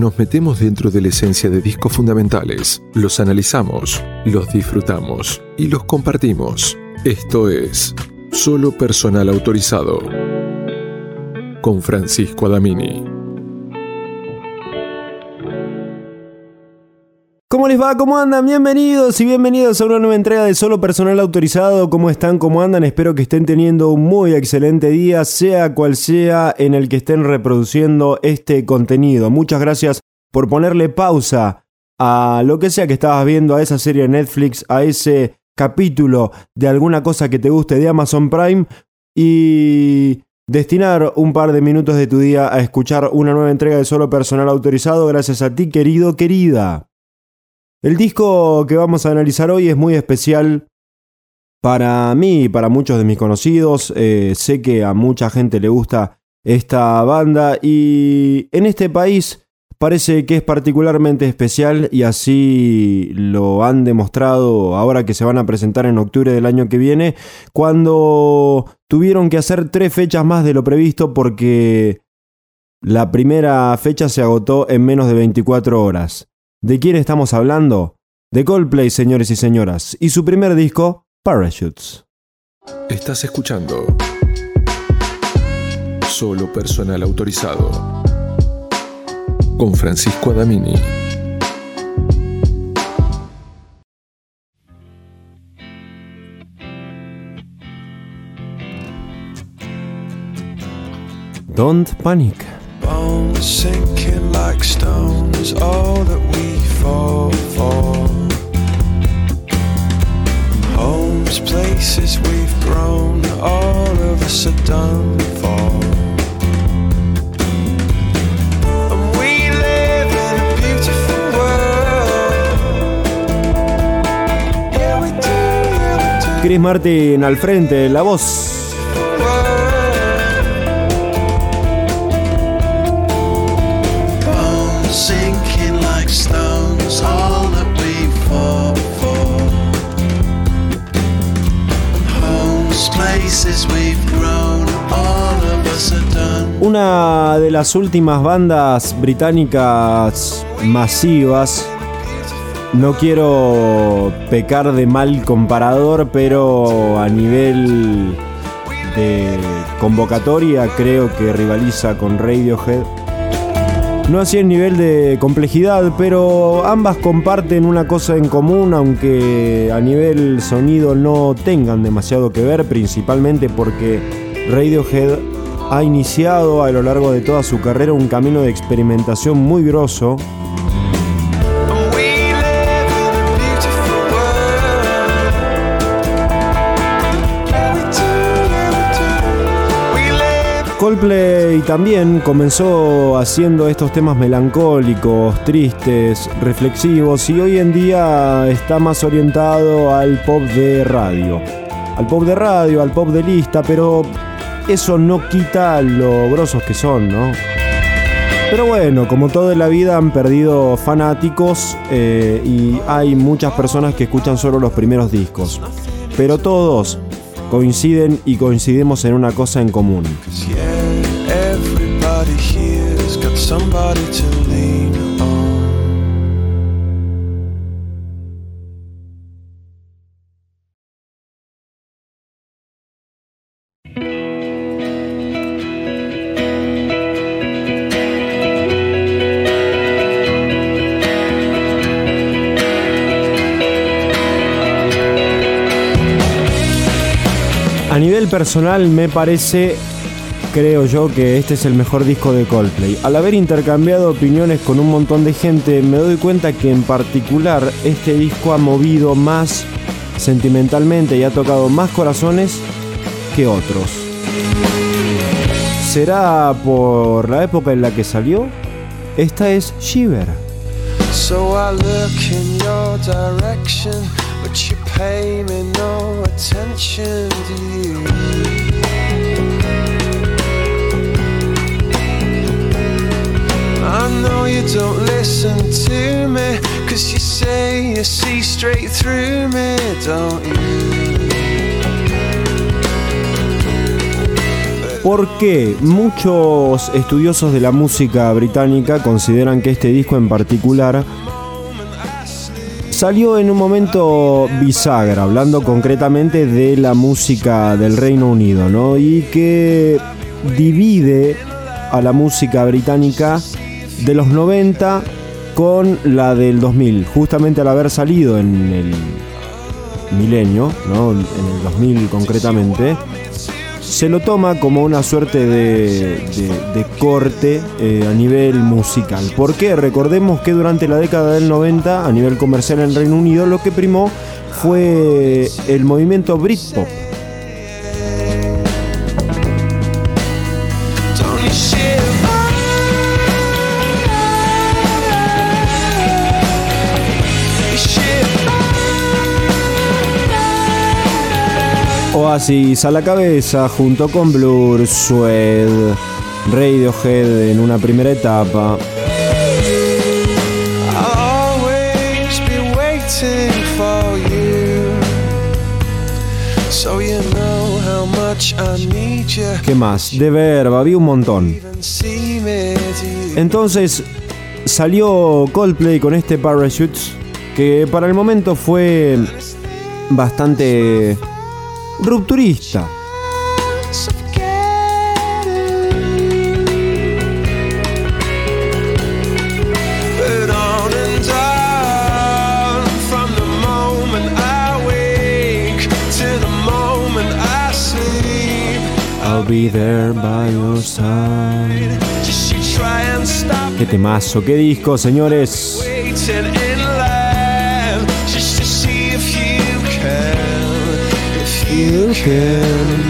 nos metemos dentro de la esencia de discos fundamentales, los analizamos, los disfrutamos y los compartimos. Esto es Solo Personal Autorizado con Francisco Adamini. ¿Cómo les va? ¿Cómo andan? Bienvenidos y bienvenidos a una nueva entrega de Solo Personal Autorizado. ¿Cómo están? ¿Cómo andan? Espero que estén teniendo un muy excelente día, sea cual sea en el que estén reproduciendo este contenido. Muchas gracias por ponerle pausa a lo que sea que estabas viendo, a esa serie de Netflix, a ese capítulo de alguna cosa que te guste de Amazon Prime y destinar un par de minutos de tu día a escuchar una nueva entrega de Solo Personal Autorizado gracias a ti, querido, querida. El disco que vamos a analizar hoy es muy especial para mí y para muchos de mis conocidos. Eh, sé que a mucha gente le gusta esta banda y en este país parece que es particularmente especial y así lo han demostrado ahora que se van a presentar en octubre del año que viene, cuando tuvieron que hacer tres fechas más de lo previsto porque la primera fecha se agotó en menos de 24 horas. ¿De quién estamos hablando? De Coldplay, señores y señoras, y su primer disco, Parachutes. Estás escuchando Solo personal autorizado con Francisco Adamini. Don't panic. Sinking like stones, all that we fall for. Homes, places we've grown, all of us are done for. And we live in a beautiful world. Yeah, we do, yeah, we do. Chris Martin al frente, la voz Una de las últimas bandas británicas masivas. No quiero pecar de mal comparador, pero a nivel de convocatoria creo que rivaliza con Radiohead. No así en nivel de complejidad, pero ambas comparten una cosa en común, aunque a nivel sonido no tengan demasiado que ver, principalmente porque Radiohead ha iniciado a lo largo de toda su carrera un camino de experimentación muy grosso Coldplay también comenzó haciendo estos temas melancólicos, tristes, reflexivos y hoy en día está más orientado al pop de radio. Al pop de radio, al pop de lista, pero eso no quita lo grosos que son, ¿no? Pero bueno, como toda la vida han perdido fanáticos eh, y hay muchas personas que escuchan solo los primeros discos. Pero todos coinciden y coincidimos en una cosa en común. Personal me parece, creo yo, que este es el mejor disco de Coldplay. Al haber intercambiado opiniones con un montón de gente, me doy cuenta que en particular este disco ha movido más sentimentalmente y ha tocado más corazones que otros. ¿Será por la época en la que salió? Esta es Shiver. So I look pay me no attention, to you? I know you don't listen to me, cause you say you see straight through me, don't you? porque muchos estudiosos de la música británica consideran que este disco en particular salió en un momento bisagra, hablando concretamente de la música del Reino Unido, ¿no? Y que divide a la música británica de los 90 con la del 2000, justamente al haber salido en el milenio, ¿no? en el 2000 concretamente, se lo toma como una suerte de, corte eh, a nivel musical. ¿Por qué? Recordemos que durante la década del 90, a nivel comercial en Reino Unido, lo que primó fue el movimiento Britpop. Oasis a la cabeza junto con Blur, Suede, Radiohead en una primera etapa. ¿Qué más? De verba, vi un montón. Entonces salió Coldplay con este Parachutes que para el momento fue bastante rupturista. I'll be there by your side. Qué temazo, qué disco, señores. You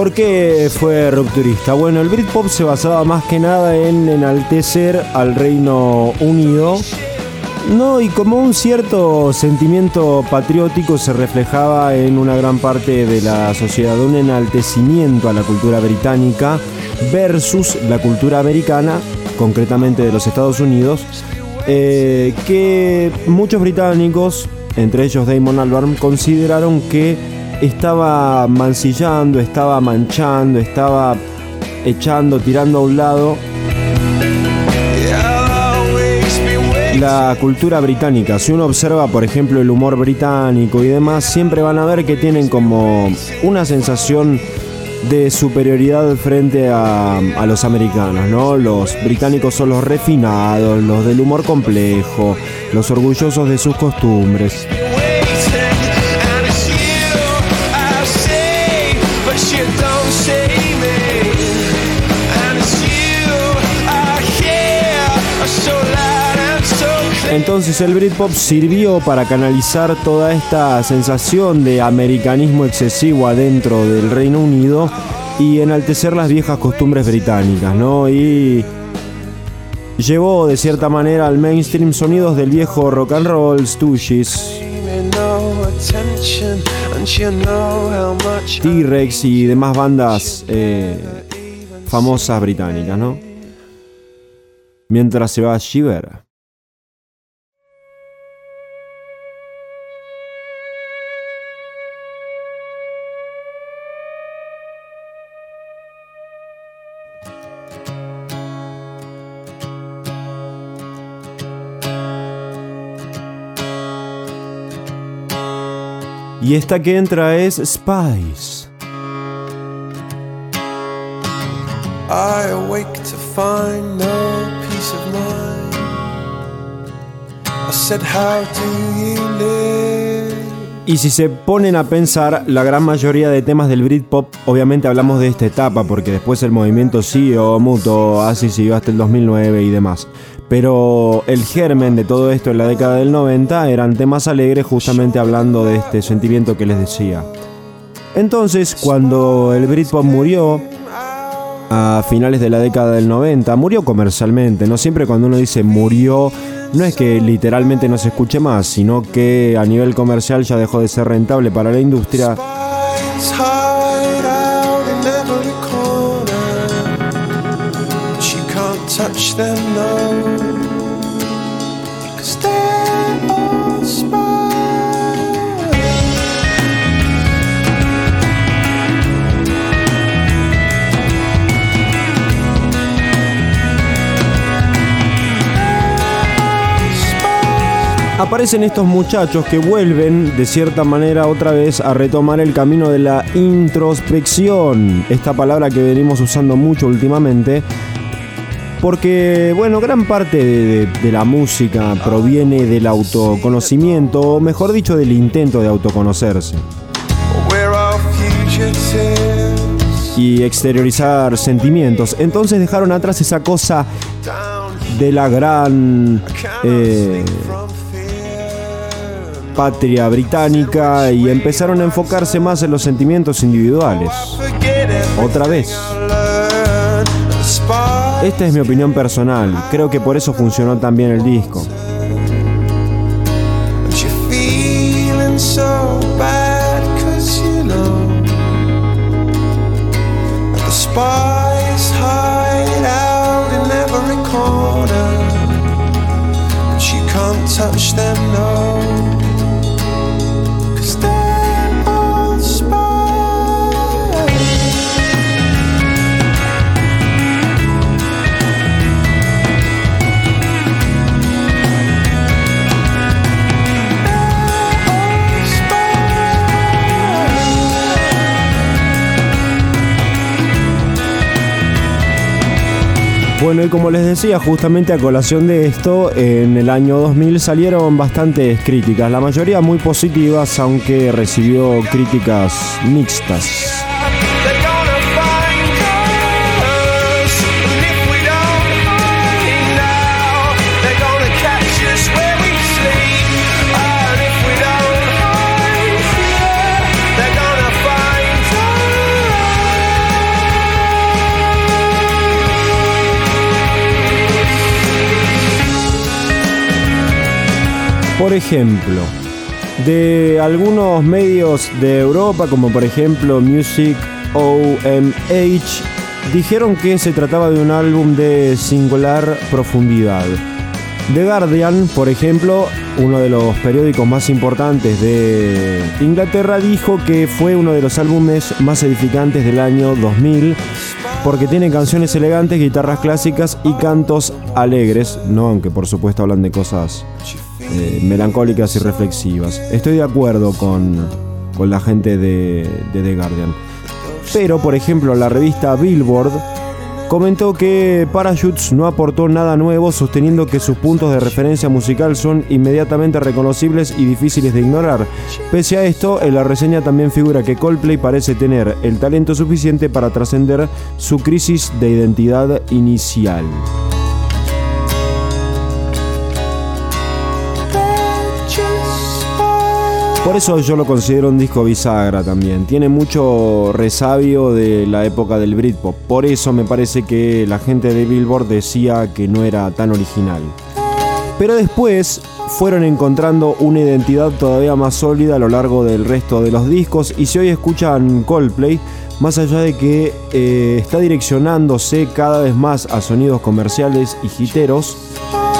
¿Por qué fue rupturista? Bueno, el Britpop se basaba más que nada en enaltecer al Reino Unido. No, y como un cierto sentimiento patriótico se reflejaba en una gran parte de la sociedad, un enaltecimiento a la cultura británica versus la cultura americana, concretamente de los Estados Unidos, eh, que muchos británicos, entre ellos Damon Albarn, consideraron que estaba mancillando, estaba manchando, estaba echando, tirando a un lado la cultura británica. Si uno observa, por ejemplo, el humor británico y demás, siempre van a ver que tienen como una sensación de superioridad frente a, a, los americanos, ¿no? Los británicos son los refinados, los del humor complejo, los orgullosos de sus costumbres. Entonces el Britpop sirvió para canalizar toda esta sensación de americanismo excesivo adentro del Reino Unido y enaltecer las viejas costumbres británicas, ¿no? Y llevó de cierta manera al mainstream sonidos del viejo rock and roll, Stooges, T-Rex y demás bandas eh, famosas británicas, ¿no? Mientras se va a Shiver. Y esta que entra es Spice. I awake to find no peace of mind. I said, How do you live? Y si se ponen a pensar, la gran mayoría de temas del Britpop, obviamente hablamos de esta etapa, porque después el movimiento o Muto, así siguió hasta el 2009 y demás. Pero el germen de todo esto en la década del 90 eran temas alegres justamente hablando de este sentimiento que les decía. Entonces, cuando el Britpop murió, a finales de la década del 90. Murió comercialmente, no siempre cuando uno dice murió, no es que literalmente no se escuche más, sino que a nivel comercial ya dejó de ser rentable para la industria. Aparecen estos muchachos que vuelven de cierta manera otra vez a retomar el camino de la introspección, esta palabra que venimos usando mucho últimamente, porque bueno, gran parte de, la música proviene del autoconocimiento, o mejor dicho, del intento de autoconocerse. Y exteriorizar sentimientos. Entonces dejaron atrás esa cosa de la gran eh, patria británica y empezaron a enfocarse más en los sentimientos individuales. Otra vez. Esta es mi opinión personal, creo que por eso funcionó tan bien el disco. Bueno, y como les decía, justamente a colación de esto, en el año 2000 salieron bastantes críticas, la mayoría muy positivas, aunque recibió críticas mixtas. Por ejemplo, de algunos medios de Europa, como por ejemplo Music OMH, dijeron que se trataba de un álbum de singular profundidad. The Guardian, por ejemplo, uno de los periódicos más importantes de Inglaterra, dijo que fue uno de los álbumes más edificantes del año 2000 porque tiene canciones elegantes, guitarras clásicas y cantos alegres, no aunque por supuesto hablan de cosas eh, melancólicas y reflexivas. Estoy de acuerdo con, con la gente de, de The Guardian. Pero, por ejemplo, la revista Billboard comentó que Parachutes no aportó nada nuevo, sosteniendo que sus puntos de referencia musical son inmediatamente reconocibles y difíciles de ignorar. Pese a esto, en la reseña también figura que Coldplay parece tener el talento suficiente para trascender su crisis de identidad inicial. Por eso yo lo considero un disco bisagra también. Tiene mucho resabio de la época del Britpop. Por eso me parece que la gente de Billboard decía que no era tan original. Pero después fueron encontrando una identidad todavía más sólida a lo largo del resto de los discos y si hoy escuchan Coldplay, más allá de que eh, está direccionándose cada vez más a sonidos comerciales y jiteros,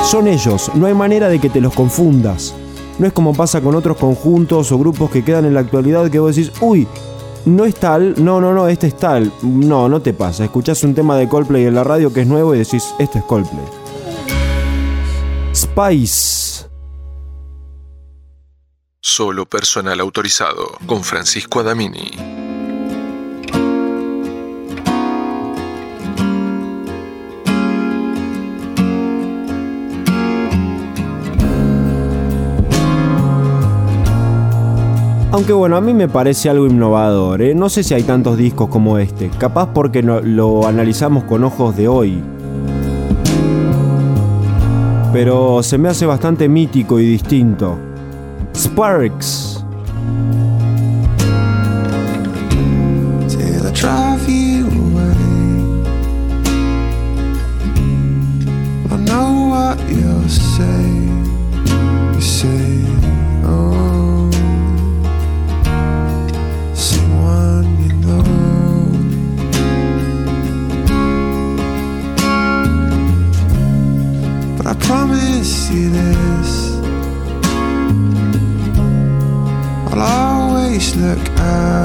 son ellos, no hay manera de que te los confundas. No es como pasa con otros conjuntos o grupos que quedan en la actualidad que vos decís, uy, no es tal, no, no, no, este es tal. No, no te pasa. Escuchás un tema de Coldplay en la radio que es nuevo y decís, este es Coldplay. Spice. Solo personal autorizado con Francisco Adamini. Aunque bueno, a mí me parece algo innovador. ¿eh? No sé si hay tantos discos como este. Capaz porque lo analizamos con ojos de hoy. Pero se me hace bastante mítico y distinto. Sparks. see this. I'll always look out.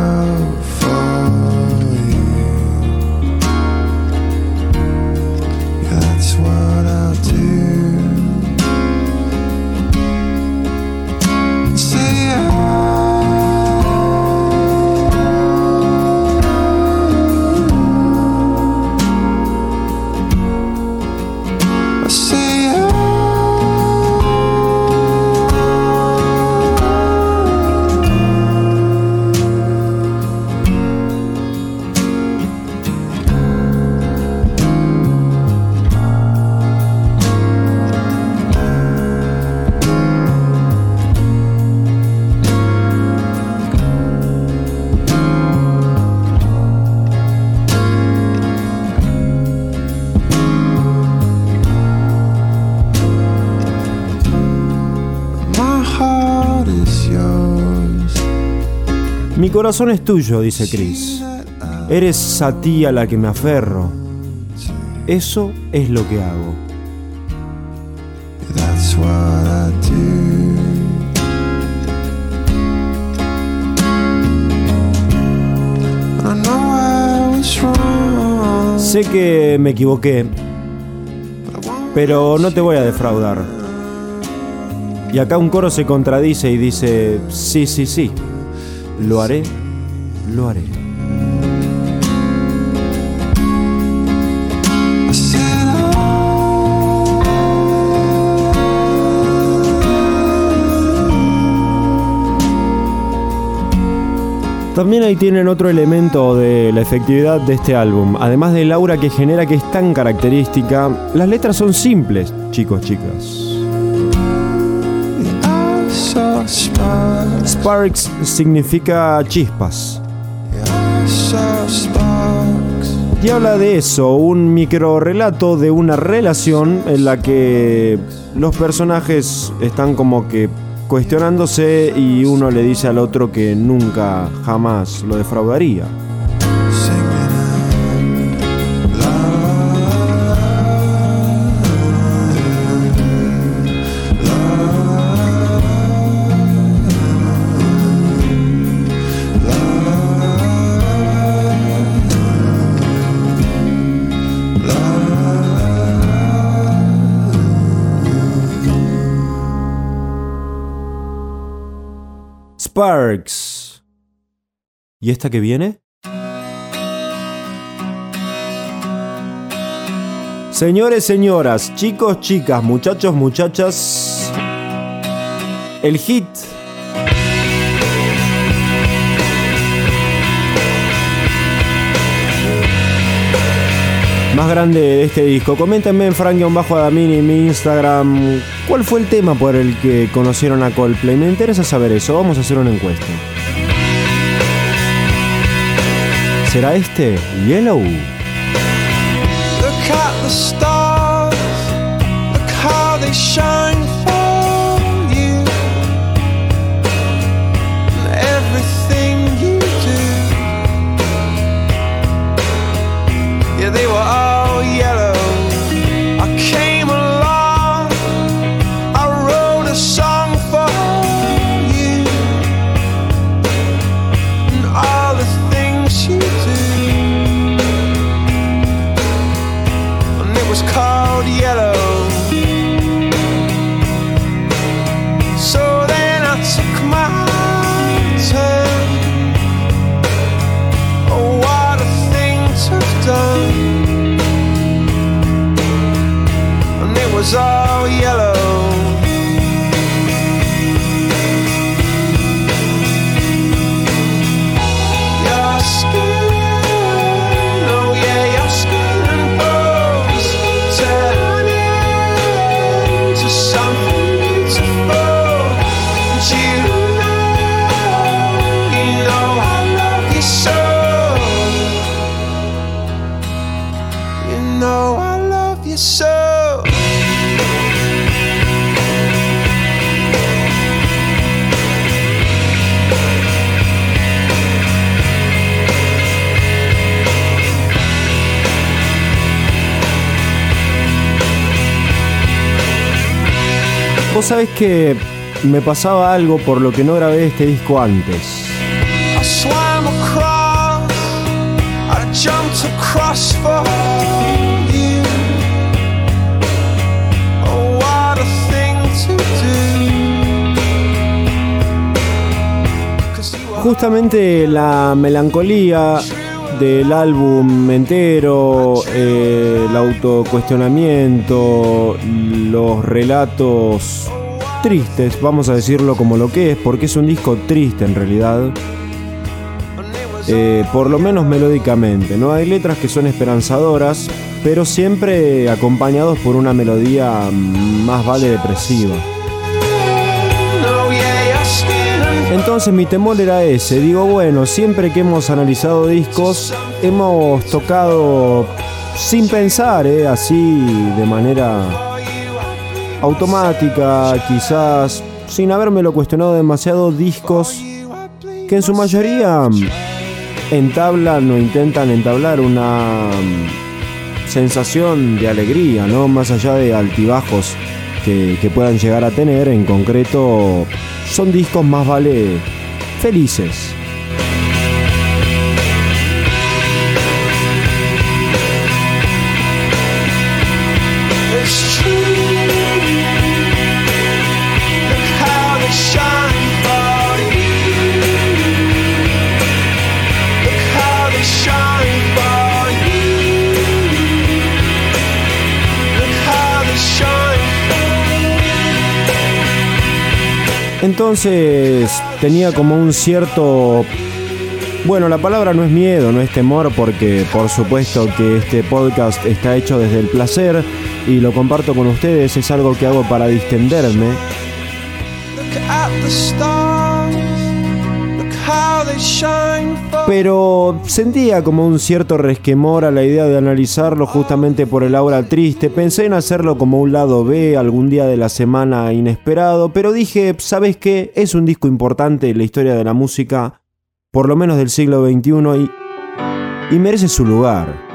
Corazón es tuyo, dice Chris. Eres a ti a la que me aferro. Eso es lo que hago. That's what I do. I know I was wrong, Sé que me equivoqué, pero no te voy a defraudar. Y acá un coro se contradice y dice, sí, sí, sí, lo haré, lo haré. También ahí tienen otro elemento de la efectividad de este álbum, además del aura que genera que es tan característica, las letras son simples, chicos, chicas. Sparks. Significa chispas. Y habla de eso, un micro relato de una relación en la que los personajes están como que cuestionándose y uno le dice al otro que nunca, jamás lo defraudaría. ¿Y esta que viene? Señores, señoras, chicos, chicas, muchachos, muchachas, el hit más grande de este disco. Coméntenme en Frank-Adamini en mi Instagram cuál fue el tema por el que conocieron a Coldplay. Me interesa saber eso. Vamos a hacer una encuesta. ¿Será este? Yellow. Look the stars, look how they shine Vos sabés que me pasaba algo por lo que no grabé este disco antes. Oh, Justamente la melancolía del álbum entero, eh, el autocuestionamiento, los relatos tristes, vamos a decirlo como lo que es, porque es un disco triste en realidad, eh, por lo menos melódicamente. No hay letras que son esperanzadoras, pero siempre acompañados por una melodía más vale depresiva. Entonces mi temor era ese. Digo, bueno, siempre que hemos analizado discos, hemos tocado sin pensar, ¿eh? así de manera automática, quizás sin habérmelo cuestionado demasiado, discos que en su mayoría entablan o intentan entablar una mm, sensación de alegría, ¿no? Más allá de altibajos que, que puedan llegar a tener, en concreto son discos más vale felices. Entonces tenía como un cierto... Bueno, la palabra no es miedo, no es temor, porque por supuesto que este podcast está hecho desde el placer y lo comparto con ustedes, es algo que hago para distenderme. Pero sentía como un cierto resquemor a la idea de analizarlo justamente por el aura triste. Pensé en hacerlo como un lado B algún día de la semana inesperado, pero dije, ¿sabes qué? Es un disco importante en la historia de la música, por lo menos del siglo XXI, y, y merece su lugar.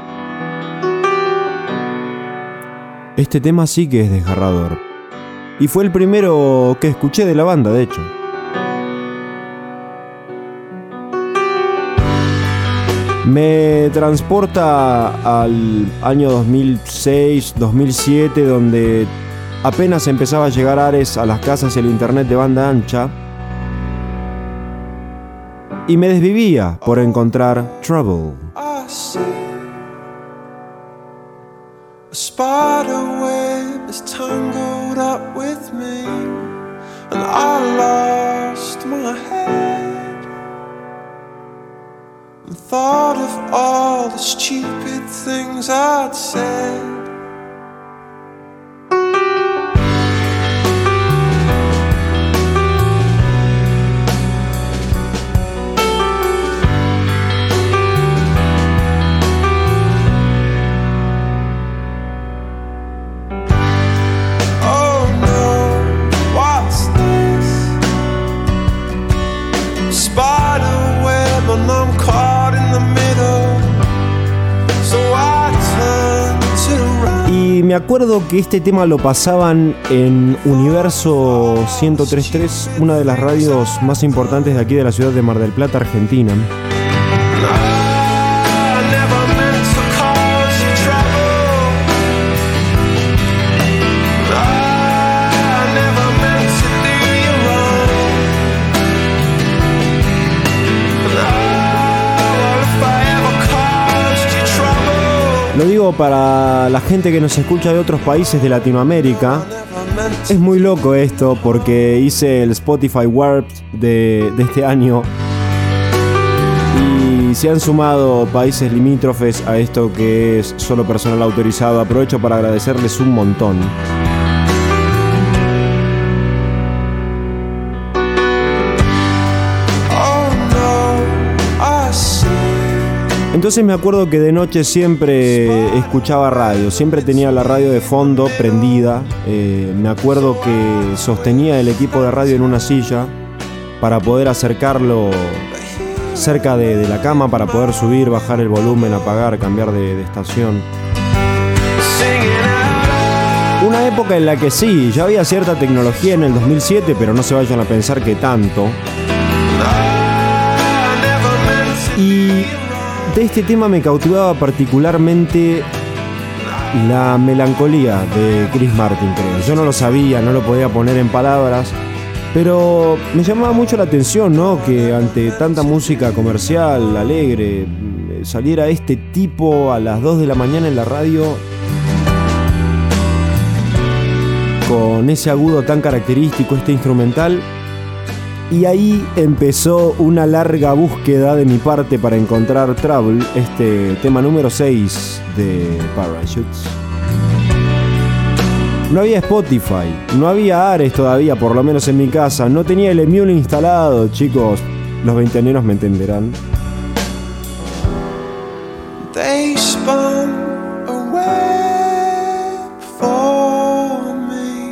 Este tema sí que es desgarrador. Y fue el primero que escuché de la banda, de hecho. Me transporta al año 2006, 2007, donde apenas empezaba a llegar Ares a las casas y el internet de banda ancha. Y me desvivía por encontrar Trouble. And thought of all the stupid things I'd said. Me acuerdo que este tema lo pasaban en Universo 1033, una de las radios más importantes de aquí de la ciudad de Mar del Plata, Argentina. Para la gente que nos escucha de otros países de Latinoamérica. Es muy loco esto porque hice el Spotify Warped de, de este año y se han sumado países limítrofes a esto que es solo personal autorizado. Aprovecho para agradecerles un montón. Entonces me acuerdo que de noche siempre escuchaba radio, siempre tenía la radio de fondo prendida. Eh, me acuerdo que sostenía el equipo de radio en una silla para poder acercarlo cerca de, la cama, para poder subir, bajar el volumen, apagar, cambiar de, de estación. Una época en la que sí, ya había cierta tecnología en el 2007, pero no se vayan a pensar que tanto. Y de este tema me cautivaba particularmente la melancolía de Chris Martin, creo. Yo no lo sabía, no lo podía poner en palabras, pero me llamaba mucho la atención, ¿no? Que ante tanta música comercial, alegre, saliera este tipo a las 2 de la mañana en la radio con ese agudo tan característico, este instrumental. Y ahí empezó una larga búsqueda de mi parte para encontrar Trouble, este tema número 6 de Parachutes. No había Spotify, no había Ares todavía, por lo menos en mi casa, no tenía el Emule instalado, chicos, los veinteaneros me entenderán. They spun a web for me.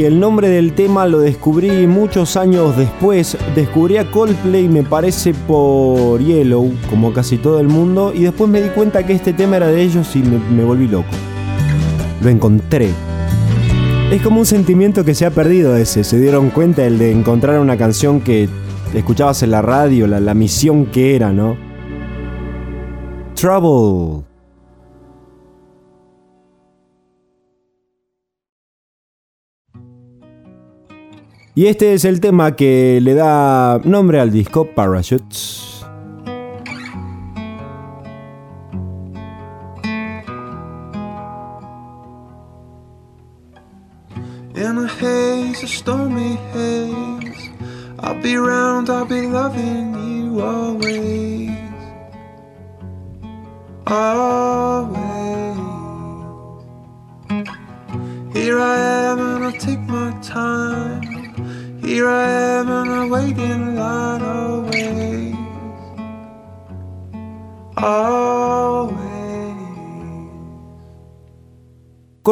Y el nombre del tema lo descubrí muchos años después. Descubrí a Coldplay, me parece, por Yellow, como casi todo el mundo. Y después me di cuenta que este tema era de ellos y me, volví loco. Lo encontré. Es como un sentimiento que se ha perdido ese. Se dieron cuenta el de encontrar una canción que escuchabas en la radio, la, la misión que era, ¿no? Trouble. Y este es el tema que le da nombre al disco Parachutes. In a haze, a stormy haze. I'll be round, I'll be loving you always.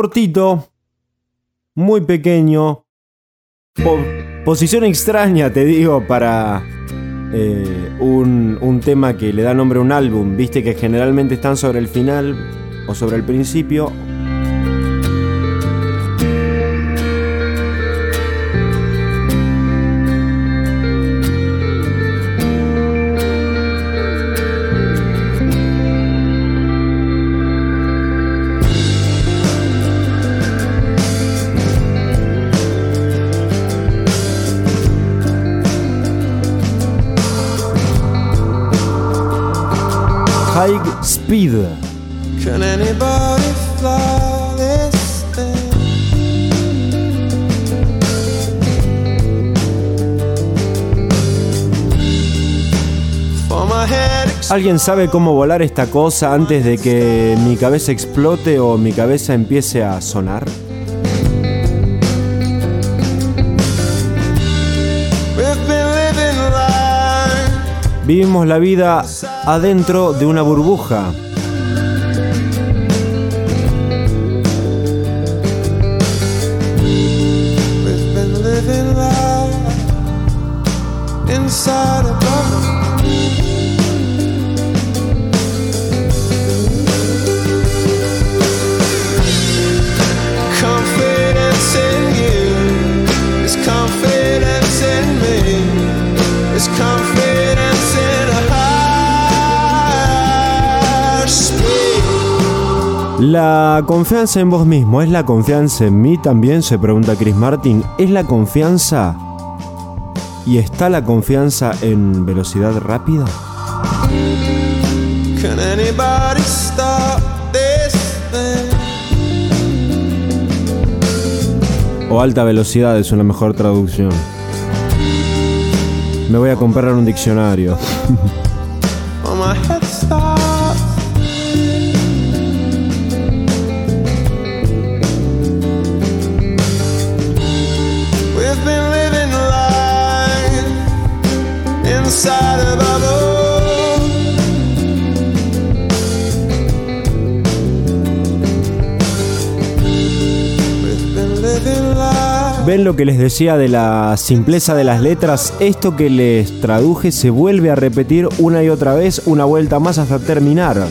Cortito, muy pequeño. po- posición extraña, te digo, para eh, un, un tema que le da nombre a un álbum. Viste que generalmente están sobre el final o sobre el principio. Speed. Can anybody fly this thing? ¿Alguien sabe cómo volar esta cosa antes de que mi cabeza explote o mi cabeza empiece a sonar? Vivimos la vida adentro de una burbuja. La confianza en vos mismo, ¿es la confianza en mí también? Se pregunta Chris Martin. ¿Es la confianza? ¿Y está la confianza en velocidad rápida? Can anybody stop this thing? O alta velocidad es una mejor traducción. Me voy a comprar un diccionario. ¿Ven lo que les decía de la simpleza de las letras? Esto que les traduje se vuelve a repetir una y otra vez, una vuelta más hasta terminar.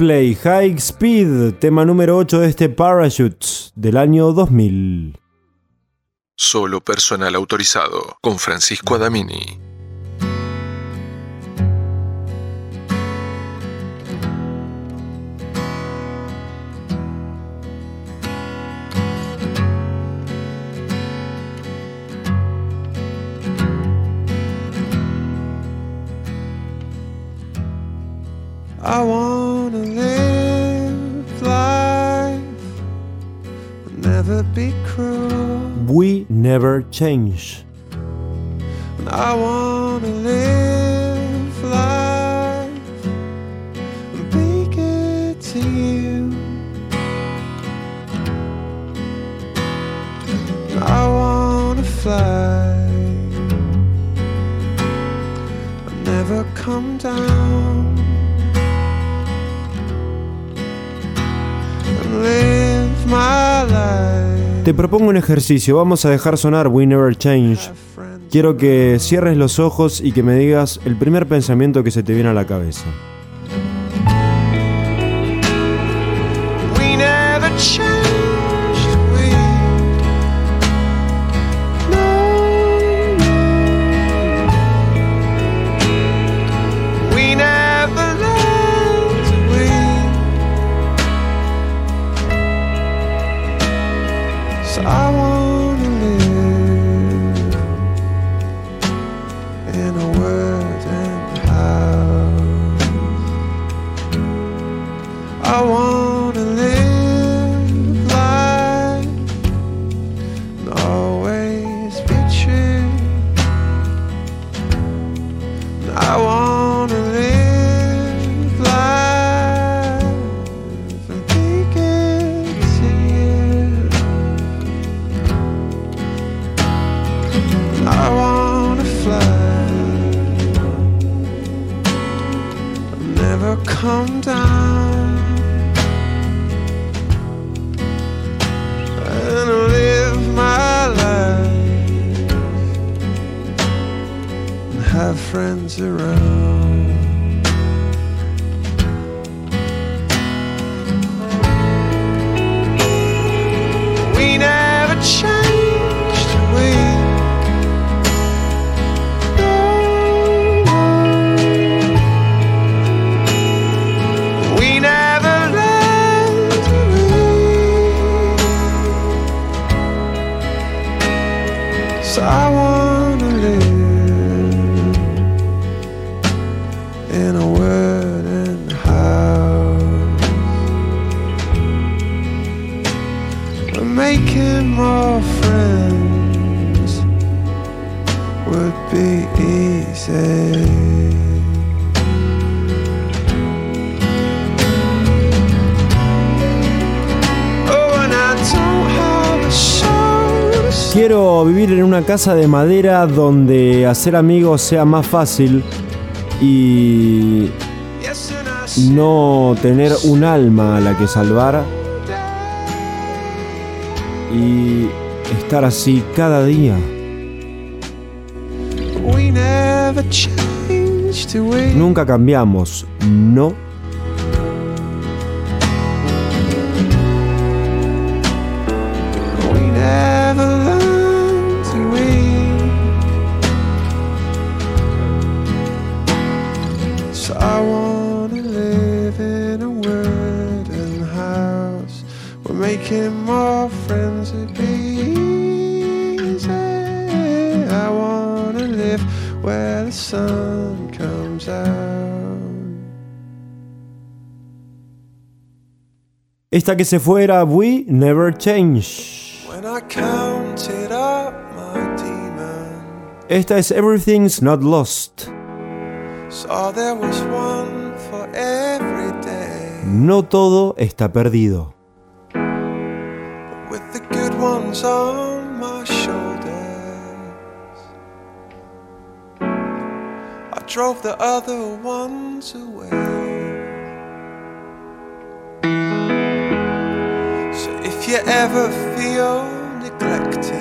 Coldplay High Speed, tema número 8 de este Parachutes del año 2000. Solo personal autorizado con Francisco Adamini. Never Change. I wanna propongo un ejercicio, vamos a dejar sonar We Never Change. Quiero que cierres los ojos y que me digas el primer pensamiento que se te viene a la cabeza. Una casa de madera donde hacer amigos sea más fácil y no tener un alma a la que salvar y estar así cada día. Nunca cambiamos, no. Esta que se fuera, we never change. When I counted up my demons. Esta es Everything's Not Lost. Saw there was one for every day. No todo está perdido. With the good ones on my shoulders. I drove the other ones away. You ever feel neglected,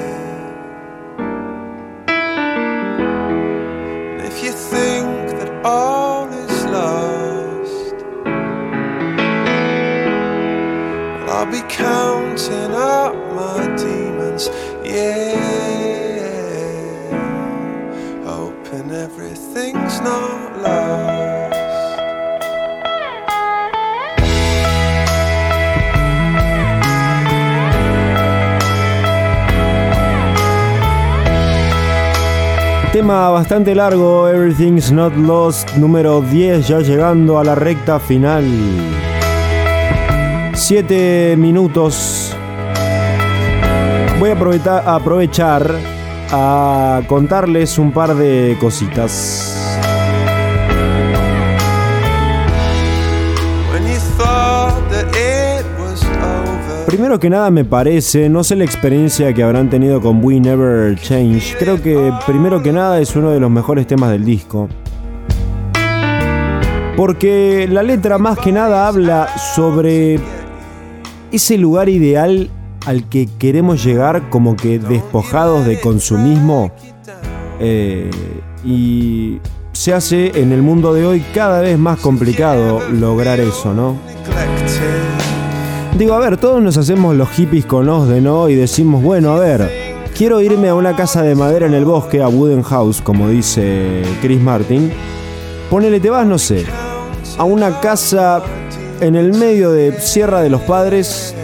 and if you think that all is lost, well, I'll be counting up my demons, yeah, hoping everything's not lost. Tema bastante largo, Everything's Not Lost, número 10, ya llegando a la recta final. 7 minutos. Voy a aprovechar, a contarles un par de cositas. Primero que nada me parece, no sé la experiencia que habrán tenido con We Never Change, creo que primero que nada es uno de los mejores temas del disco. Porque la letra más que nada habla sobre ese lugar ideal al que queremos llegar como que despojados de consumismo eh, y se hace en el mundo de hoy cada vez más complicado lograr eso, ¿no? Digo, a ver, todos nos hacemos los hippies con de ¿no? Y decimos, bueno, a ver, quiero irme a una casa de madera en el bosque, a Wooden House, como dice Chris Martin. Ponele, te vas, no sé, a una casa en el medio de Sierra de los Padres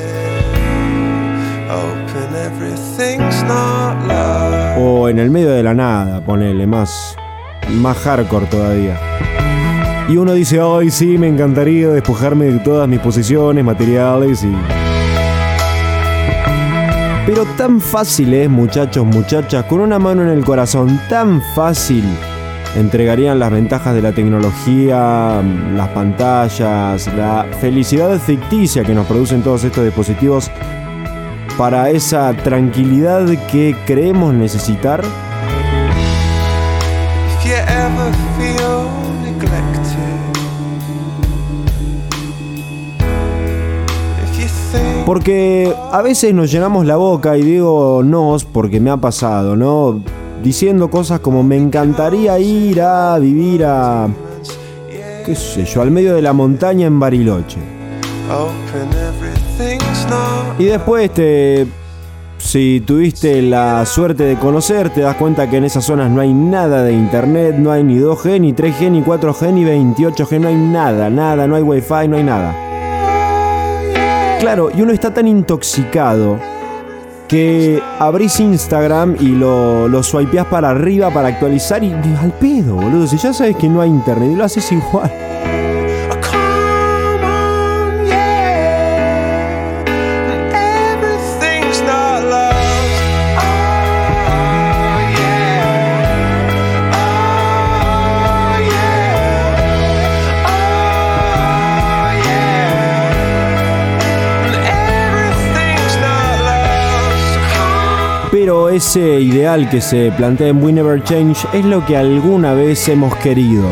o en el medio de la nada, ponele, más, más hardcore todavía. Y uno dice, ay, sí, me encantaría despojarme de todas mis posesiones materiales y... Pero tan fácil es, muchachos, muchachas, con una mano en el corazón, tan fácil entregarían las ventajas de la tecnología, las pantallas, la felicidad ficticia que nos producen todos estos dispositivos para esa tranquilidad que creemos necesitar. Porque a veces nos llenamos la boca y digo nos porque me ha pasado, ¿no? Diciendo cosas como me encantaría ir a vivir a, qué sé yo, al medio de la montaña en Bariloche. Y después te... Si tuviste la suerte de conocer, te das cuenta que en esas zonas no hay nada de internet, no hay ni 2G, ni 3G, ni 4G, ni 28G, no hay nada, nada, no hay wifi, no hay nada. Claro, y uno está tan intoxicado que abrís Instagram y lo, lo swipeás para arriba para actualizar y, al pedo, boludo. Si ya sabes que no hay internet y lo haces igual. Pero ese ideal que se plantea en We Never Change es lo que alguna vez hemos querido.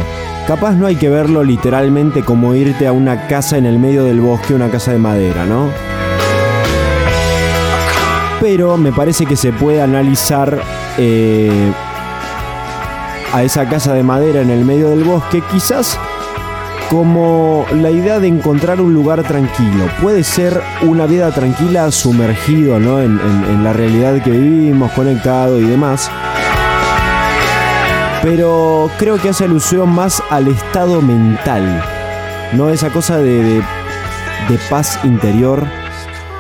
Capaz no hay que verlo literalmente como irte a una casa en el medio del bosque, una casa de madera, ¿no? Pero me parece que se puede analizar eh, a esa casa de madera en el medio del bosque, quizás como la idea de encontrar un lugar tranquilo. Puede ser una vida tranquila sumergido ¿no? en, la realidad que vivimos, conectado y demás. Pero creo que hace alusión más al estado mental, no esa cosa de, de paz interior.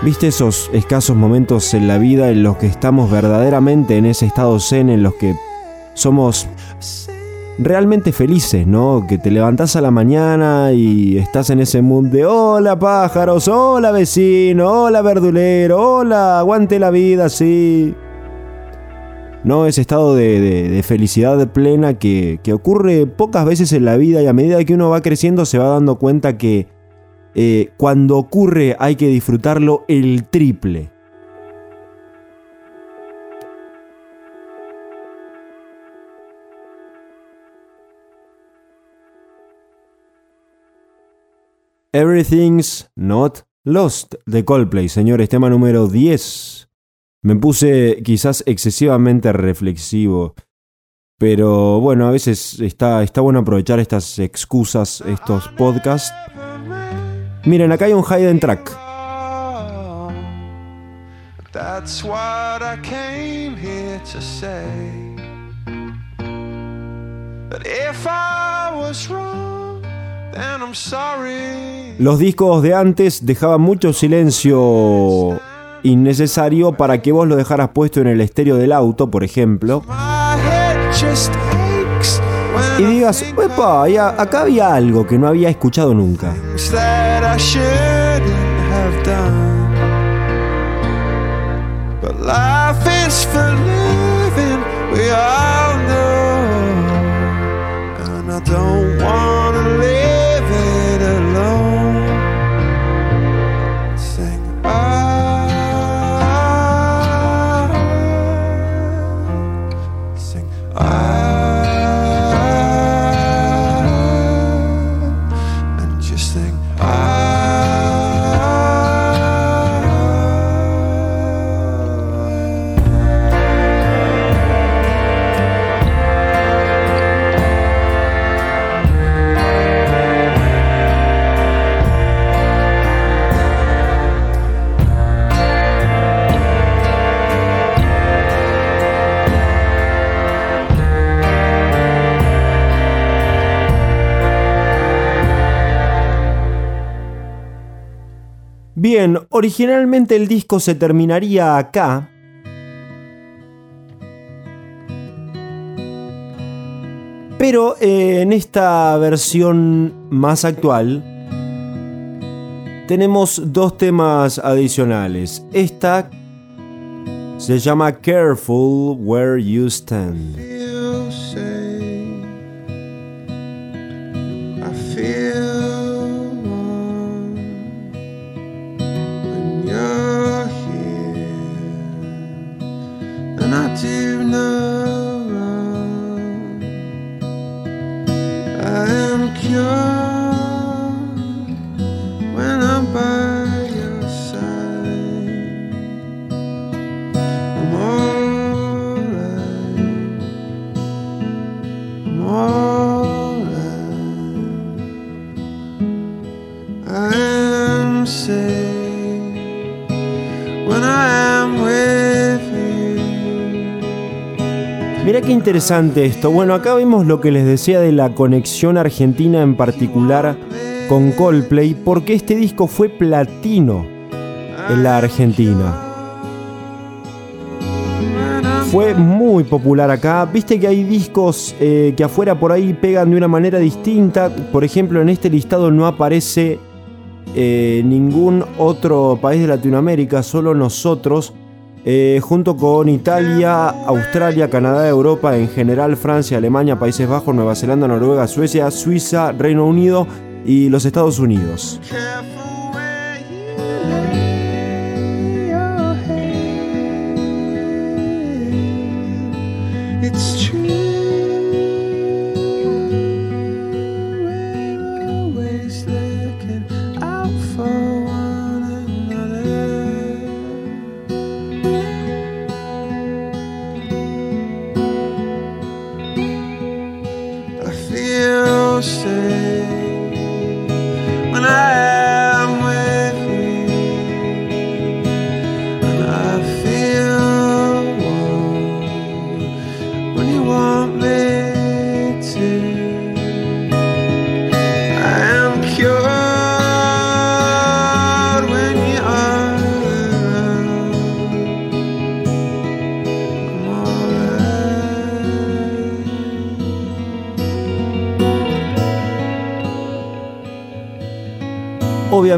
¿Viste esos escasos momentos en la vida en los que estamos verdaderamente en ese estado zen, en los que somos realmente felices, ¿no? Que te levantás a la mañana y estás en ese mood de hola pájaros, hola vecino, hola verdulero, hola, aguante la vida, sí. No, ese estado de, de, felicidad plena que, que, ocurre pocas veces en la vida y a medida que uno va creciendo se va dando cuenta que eh, cuando ocurre hay que disfrutarlo el triple. Everything's Not Lost de Coldplay, señores, tema número 10. Me puse quizás excesivamente reflexivo, pero bueno, a veces está, está bueno aprovechar estas excusas, estos podcasts. Miren, acá hay un hidden track. That's what I came here to say. If I was wrong. Los discos de antes dejaban mucho silencio innecesario para que vos lo dejaras puesto en el estéreo del auto, por ejemplo. Y digas, "Epa, acá había algo que no había escuchado nunca. But life is for living, we all know. Originalmente el disco se terminaría acá. Pero eh, en esta versión más actual tenemos dos temas adicionales. Esta se llama Careful Where You Stand. Interesante esto. Bueno, acá vemos lo que les decía de la conexión argentina en particular con Coldplay, porque este disco fue platino en la Argentina. Fue muy popular acá. Viste que hay discos eh, que afuera por ahí pegan de una manera distinta. Por ejemplo, en este listado no aparece eh, ningún otro país de Latinoamérica, solo nosotros. Eh, junto con Italia, Australia, Canadá, Europa, en general Francia, Alemania, Países Bajos, Nueva Zelanda, Noruega, Suecia, Suiza, Reino Unido y los Estados Unidos.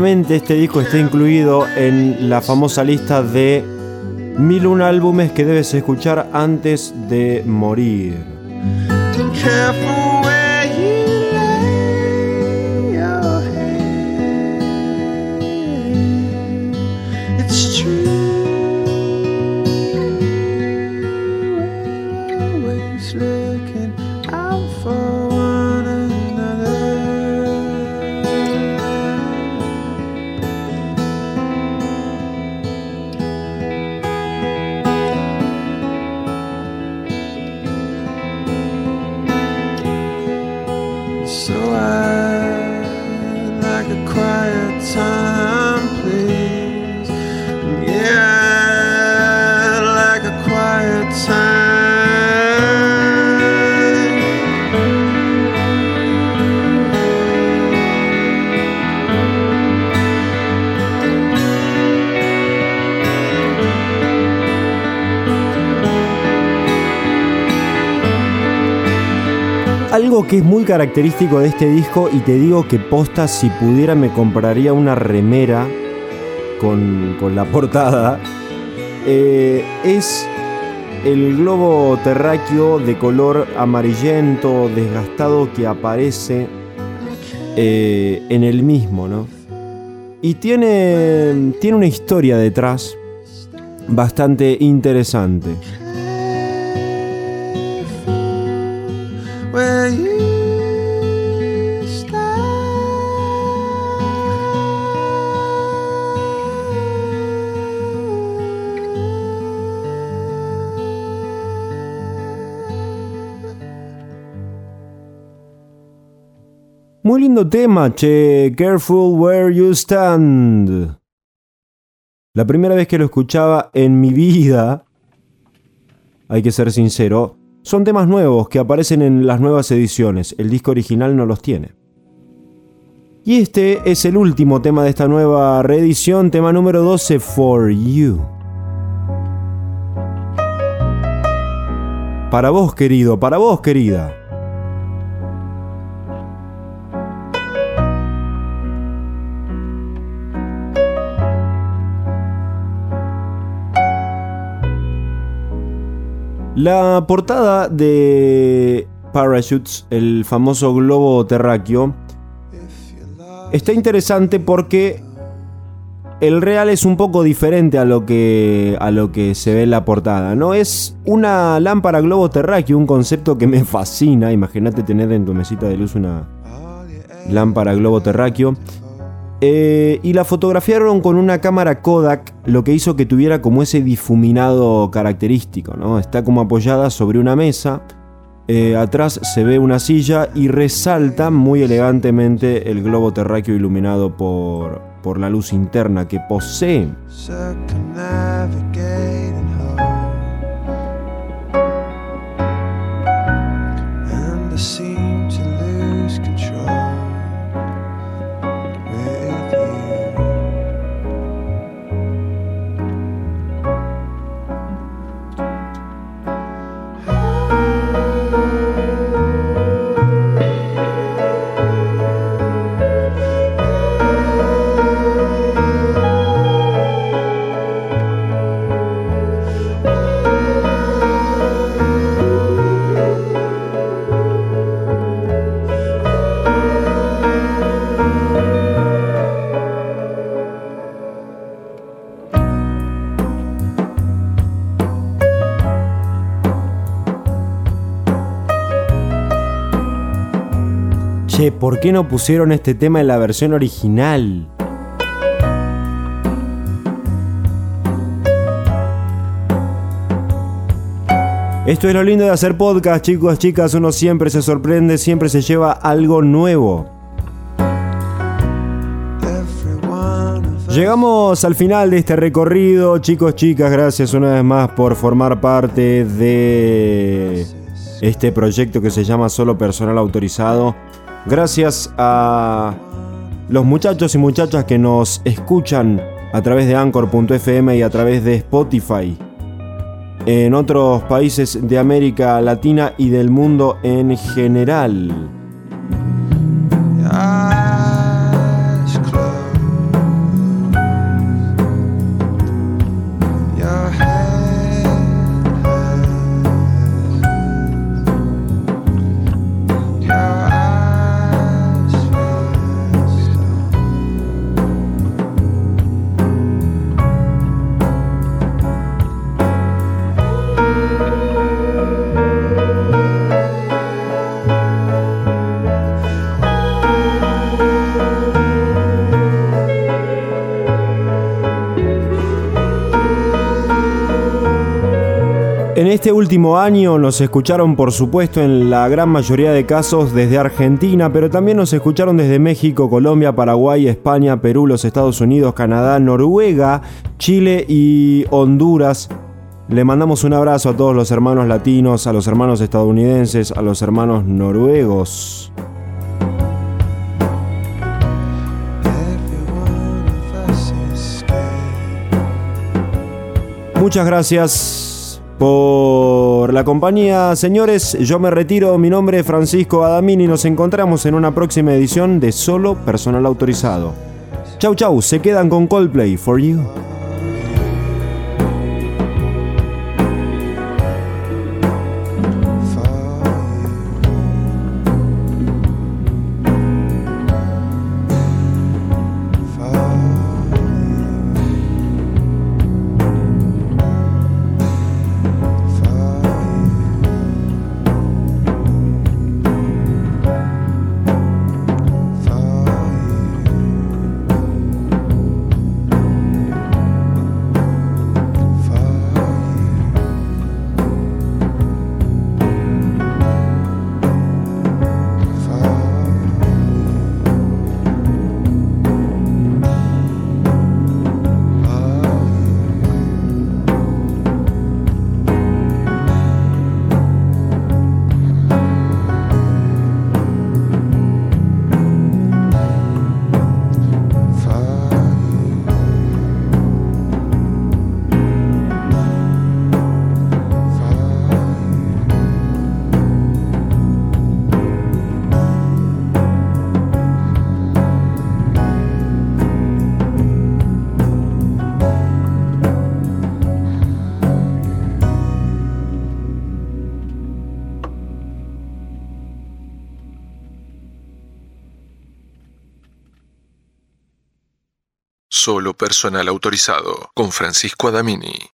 Este disco está incluido en la famosa lista de 1001 álbumes que debes escuchar antes de morir. Algo que es muy característico de este disco y te digo que posta si pudiera me compraría una remera con, con la portada, eh, es el globo terráqueo de color amarillento, desgastado que aparece eh, en el mismo, ¿no? Y tiene, tiene una historia detrás bastante interesante. Tema, che. Careful where you stand. La primera vez que lo escuchaba en mi vida, hay que ser sincero, son temas nuevos que aparecen en las nuevas ediciones. El disco original no los tiene. Y este es el último tema de esta nueva reedición, tema número 12, For You. Para vos, querido, para vos, querida. La portada de Parachutes, el famoso globo terráqueo, está interesante porque el real es un poco diferente a lo que a lo que se ve en la portada, ¿no? Es una lámpara globo terráqueo, un concepto que me fascina. Imagínate tener en tu mesita de luz una lámpara globo terráqueo. Eh, y la fotografiaron con una cámara Kodak, lo que hizo que tuviera como ese difuminado característico, ¿no? Está como apoyada sobre una mesa, eh, atrás se ve una silla y resalta muy elegantemente el globo terráqueo iluminado por, por la luz interna que posee. ¿Por qué no pusieron este tema en la versión original? Esto es lo lindo de hacer podcast, chicos, chicas. Uno siempre se sorprende, siempre se lleva algo nuevo. Llegamos al final de este recorrido, chicos, chicas, gracias una vez más por formar parte de este proyecto que se llama Solo Personal Autorizado. Gracias a los muchachos y muchachas que nos escuchan a través de anchor.fm y a través de Spotify en otros países de América Latina y del mundo en general. Este último año nos escucharon por supuesto en la gran mayoría de casos desde Argentina, pero también nos escucharon desde México, Colombia, Paraguay, España, Perú, los Estados Unidos, Canadá, Noruega, Chile y Honduras. Le mandamos un abrazo a todos los hermanos latinos, a los hermanos estadounidenses, a los hermanos noruegos. Muchas gracias por la compañía, señores. Yo me retiro. Mi nombre es Francisco Adamini. Nos encontramos en una próxima edición de Solo Personal Autorizado. Chau, chau. Se quedan con Coldplay for you. Solo personal autorizado con Francisco Adamini.